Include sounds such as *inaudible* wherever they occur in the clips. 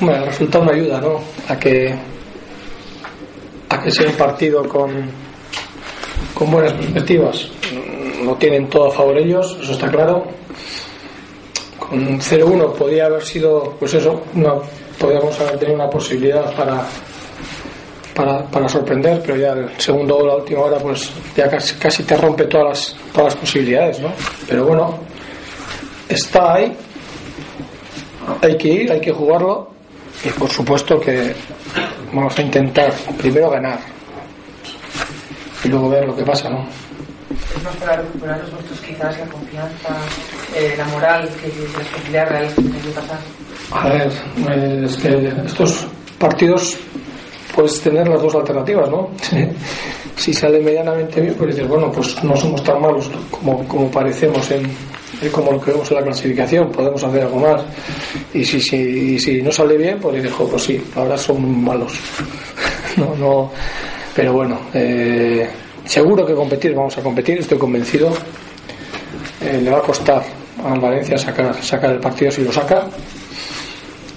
Bueno, el resultado no ayuda, ¿no? A que, a que sea un partido con, con buenas perspectivas. No tienen todo a favor ellos, eso está claro. Con 0-1 podía haber sido, pues eso, una, podríamos haber tenido una posibilidad para, para, para sorprender, pero ya el segundo gol a última hora, pues ya casi, casi te rompe todas las, todas las posibilidades, ¿no? Pero bueno, está ahí, hay que ir, hay que jugarlo y por supuesto que vamos a intentar primero ganar y luego ver lo que pasa, ¿no? Es más para recuperaros vosotros quizás la confianza, eh, la moral, que las posibilidades reales que tenéis de pasar. A ver, eh, es que estos partidos puedes tener las dos alternativas, ¿no? *laughs* si sale medianamente bien, pues dices, bueno, pues no somos tan malos como, como parecemos en, en como lo que vemos en la clasificación, podemos hacer algo más. Y si, si, si no sale bien, pues dices, pues sí, ahora son malos. *laughs* no, no, pero bueno, eh, seguro que competir, vamos a competir, estoy convencido. Eh, le va a costar al Valencia sacar, sacar el partido si lo saca.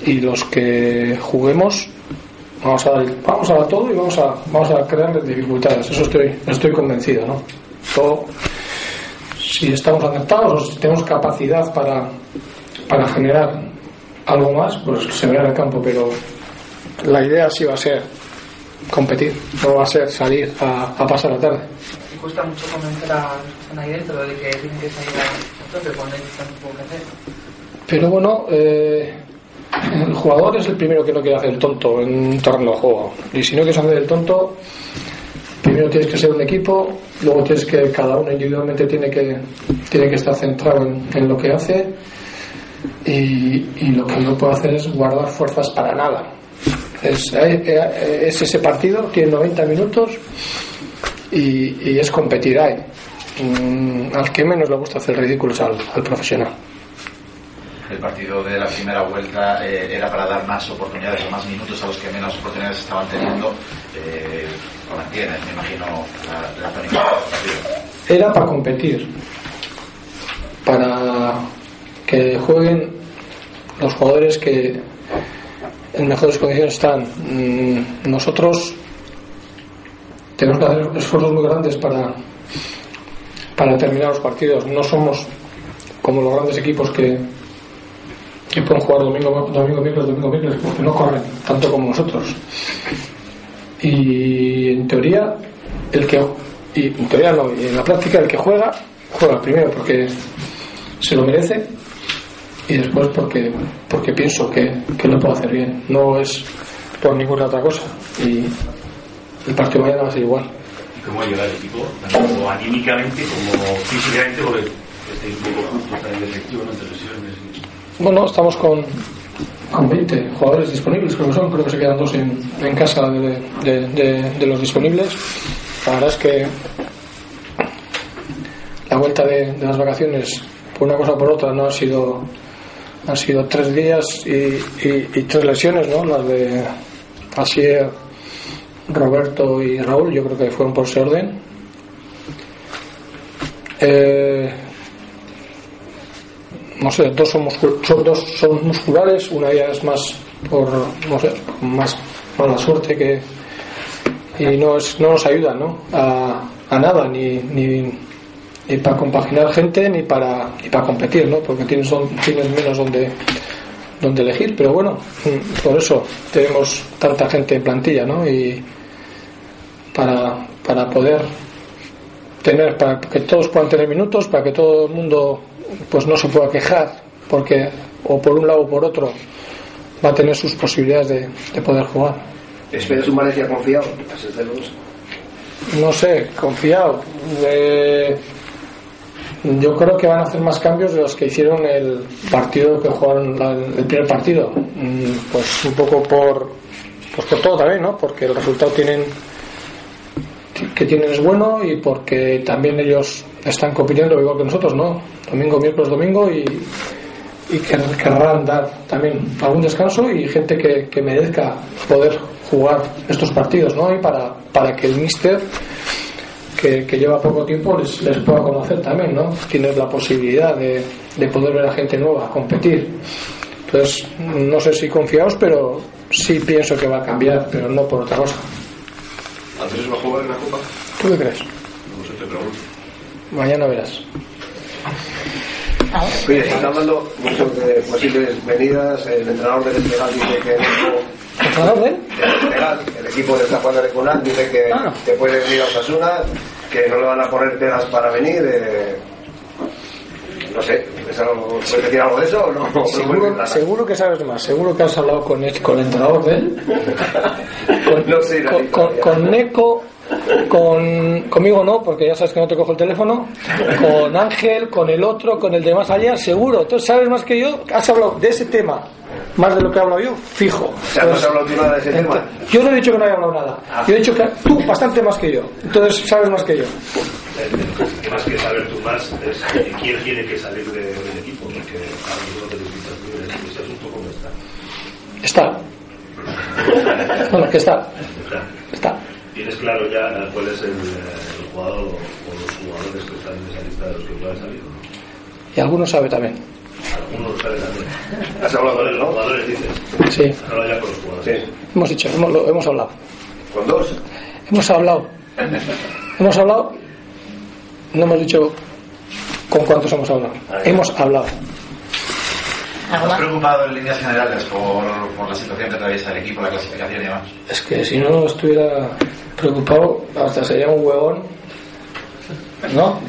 Y los que juguemos, vamos a dar, vamos a dar todo y vamos a, vamos a crearles dificultades. Eso estoy, estoy convencido, ¿no? Todo, si estamos acertados o si tenemos capacidad para, para generar algo más, pues se verá en el campo, pero la idea sí va a ser competir, no va a ser salir a, a pasar la tarde. Y cuesta mucho convencer a los que están ahí dentro de que tienen que salir a tope cuando hay tanto poco que hacer. Pero bueno, eh, el jugador es el primero que no quiere hacer el tonto en un terreno de juego. Y si no quieres hacer el tonto, primero tienes que ser un equipo, luego tienes que, cada uno individualmente tiene que, tiene que estar centrado en, lo que hace. Y, lo que no puede hacer es guardar fuerzas para nada. Es, eh, es ese partido, tiene 90 minutos y, es competir ahí. Mm, al que menos le gusta hacer ridículos al profesional. El partido de la primera vuelta eh, era para dar más oportunidades o más minutos a los que menos oportunidades estaban teniendo. Eh, lo mantienes, me imagino, la, la. Era para competir, para que jueguen los jugadores que en mejores condiciones están. Mm, Nosotros tenemos que hacer esfuerzos muy grandes para, para terminar los partidos. No somos como los grandes equipos que, que pueden jugar domingo, domingo, miércoles, domingo, miércoles, porque no corren tanto como nosotros. Y en teoría, el que, y en teoría no, y en la práctica el que juega, juega primero porque se lo merece y después porque, porque pienso que, que lo puedo hacer bien. No es por ninguna otra cosa. Y el partido mañana va a ser igual. ¿Y cómo ayuda el equipo? Tanto anímicamente como físicamente, porque estáis un poco justos, estáis efectivos, no y- Bueno, estamos con, con 20 jugadores disponibles, creo que son, creo que se quedan dos en, en casa de, de- los disponibles. La verdad es que la vuelta de, las vacaciones, por una cosa o por otra, no ha sido han sido tres días y, y- y tres lesiones, ¿no? Las de Asier, Roberto y Raúl, yo creo que fueron por ese orden. Eh, no sé, dos son, son- dos son musculares, una ya es más por, no sé, más mala suerte que y no, es, no nos ayuda ¿no? A, a nada, ni, ni, para compaginar gente ni para, ni para competir, ¿no? porque tienes, tienes menos donde, donde elegir, pero bueno, mm, por eso tenemos tanta gente en plantilla ¿no? y para, para poder tener, para que todos puedan tener minutos, para que todo el mundo pues no se pueda quejar, porque o por un lado o por otro va a tener sus posibilidades de, de poder jugar. ¿Esperas un Valencia confiado? No sé, confiado. Eh, yo creo que van a hacer más cambios de los que hicieron el partido que jugaron la- el primer partido. Mm, Pues un poco por, pues por todo también, ¿no? Porque el resultado tienen que tienen es bueno y porque también ellos están compitiendo igual que nosotros, ¿no? Domingo, miércoles, domingo y, y que querrán dar también algún descanso y gente que, merezca poder jugar estos partidos, ¿no? Y para, para que el míster que, lleva poco tiempo les, les pueda conocer también, ¿no? Tienes la posibilidad de, de poder ver a gente nueva, competir. Entonces, no sé si confiaos, pero sí pienso que va a cambiar, pero no por otra cosa. ¿Andrés va a jugar en la Copa? ¿Tú qué crees? No sé, te pregunto. Mañana verás. Oye, está hablando mucho de posibles venidas. El entrenador del Legal dice que no. ¿Entrenador de él? El el equipo de San Juan de Recunal, dice que, Ah. que puede venir a Osasuna, que no le van a poner pegas para venir. eh, no sé, ¿es algo- ¿puedes decir algo de eso o no? Seguro que sabes más. Seguro que has hablado con el, con el entrenador de él. *laughs* Con, No sé, con, con, Neko, con, conmigo no, porque ya sabes que no te cojo el teléfono. Con Ángel, con el otro, con el de más allá, seguro. Entonces sabes más que yo. Has hablado de ese tema más de lo que he hablado yo, fijo. O sea, no has hablado tú nada de ese tema. Ah. Yo no he dicho que no haya hablado nada. Yo he dicho que tú bastante más que yo. Entonces sabes más que yo. que más que saber tú más es quién tiene que salir de- del equipo, porque ahora mismo te tú ese asunto cómo está. Está. Bueno, que está. Está. ¿Tienes claro ya cuál es el, el jugador o, o los jugadores que están en esa lista de los que puedan salir? Y algunos sabe también. Algunos lo saben también. Has hablado con él, Los ¿no? jugadores dices. Sí. Ahora ya con los jugadores. Sí. Hemos dicho, hemos, lo- hemos hablado. ¿Con dos? Hemos hablado. Hemos hablado. No hemos dicho con cuántos hemos hablado. Hemos hablado. ¿Algo ¿Estás preocupado en líneas generales por, por la situación que atraviesa el equipo, la clasificación y demás? Es que si no estuviera preocupado, hasta sería un huevón. ¿No?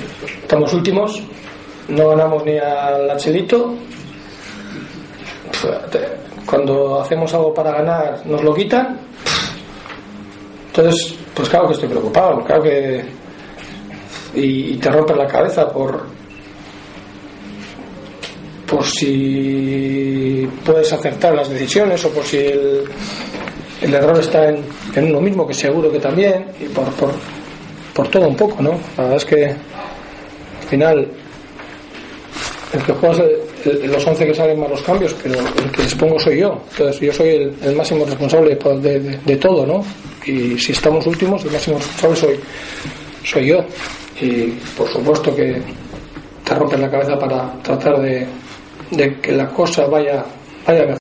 Estamos últimos. No ganamos ni al Chelito. Cuando hacemos algo para ganar, nos lo quitan. Entonces, pues claro que estoy preocupado. Claro que. Y, y te rompes la cabeza por. Por si puedes acertar las decisiones o por si el, el error está en, en uno mismo, que seguro que también, y por, por, por todo un poco, ¿no? La verdad es que al final el que juega los 11 que salen más los cambios, pero el que les pongo soy yo. Entonces yo soy el, el máximo responsable de, de- todo, ¿no? Y si estamos últimos, el máximo responsable soy, soy yo. Y por supuesto que te rompes la cabeza para tratar de, de que la cosa vaya, vaya.